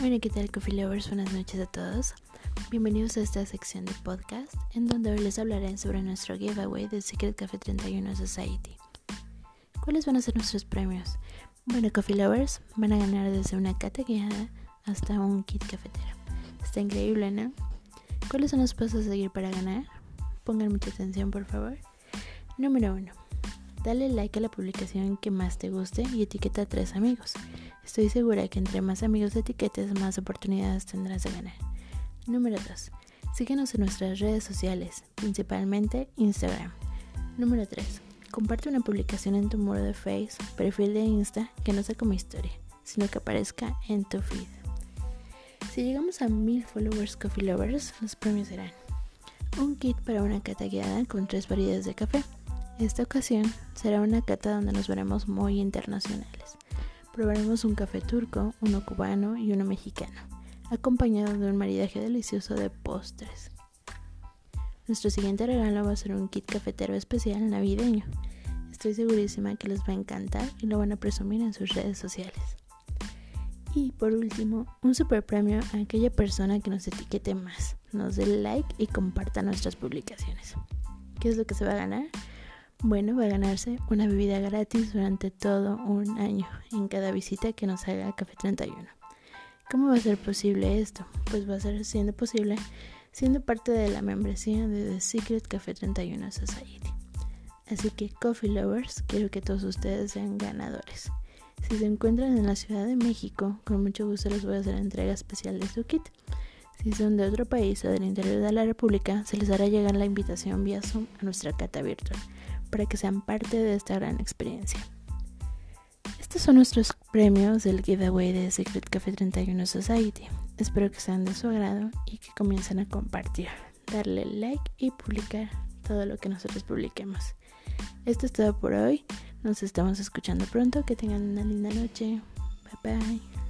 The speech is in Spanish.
Hola, ¿qué tal, Coffee Lovers? Buenas noches a todos. Bienvenidos a esta sección de podcast en donde hoy les hablaré sobre nuestro giveaway de Secret Café 31 Society. ¿Cuáles van a ser nuestros premios? Bueno, Coffee Lovers van a ganar desde una cata guiada hasta un kit cafetero. Está increíble, ¿no? ¿Cuáles son los pasos a seguir para ganar? Pongan mucha atención, por favor. Número 1. Dale like a la publicación que más te guste y etiqueta a tres amigos. Estoy segura que entre más amigos etiquetes, más oportunidades tendrás de ganar. Número 2. Síguenos en nuestras redes sociales, principalmente Instagram. Número 3. Comparte una publicación en tu muro de Face, perfil de Insta, que no sea como historia, sino que aparezca en tu feed. Si llegamos a mil followers Coffee Lovers, los premios serán un kit para una cata guiada con tres variedades de café. Esta ocasión será una cata donde nos veremos muy internacionales probaremos un café turco, uno cubano y uno mexicano, acompañado de un maridaje delicioso de postres. Nuestro siguiente regalo va a ser un kit cafetero especial navideño. Estoy segurísima que les va a encantar y lo van a presumir en sus redes sociales. Y por último, un super premio a aquella persona que nos etiquete más, nos dé like y comparta nuestras publicaciones. ¿Qué es lo que se va a ganar? Bueno, va a ganarse una bebida gratis durante todo un año en cada visita que nos haga Café 31. ¿Cómo va a ser posible esto? Pues va a ser siendo posible siendo parte de la membresía de The Secret Café 31 Society. Así que Coffee Lovers, quiero que todos ustedes sean ganadores. Si se encuentran en la Ciudad de México, con mucho gusto les voy a hacer entrega especial de su kit. Si son de otro país o del interior de la República, se les hará llegar la invitación vía Zoom a nuestra cata virtual para que sean parte de esta gran experiencia. Estos son nuestros premios del giveaway de Secret Café 31 Society. Espero que sean de su agrado y que comiencen a compartir, darle like y publicar todo lo que nosotros publiquemos. Esto es todo por hoy. Nos estamos escuchando pronto. Que tengan una linda noche. Bye bye.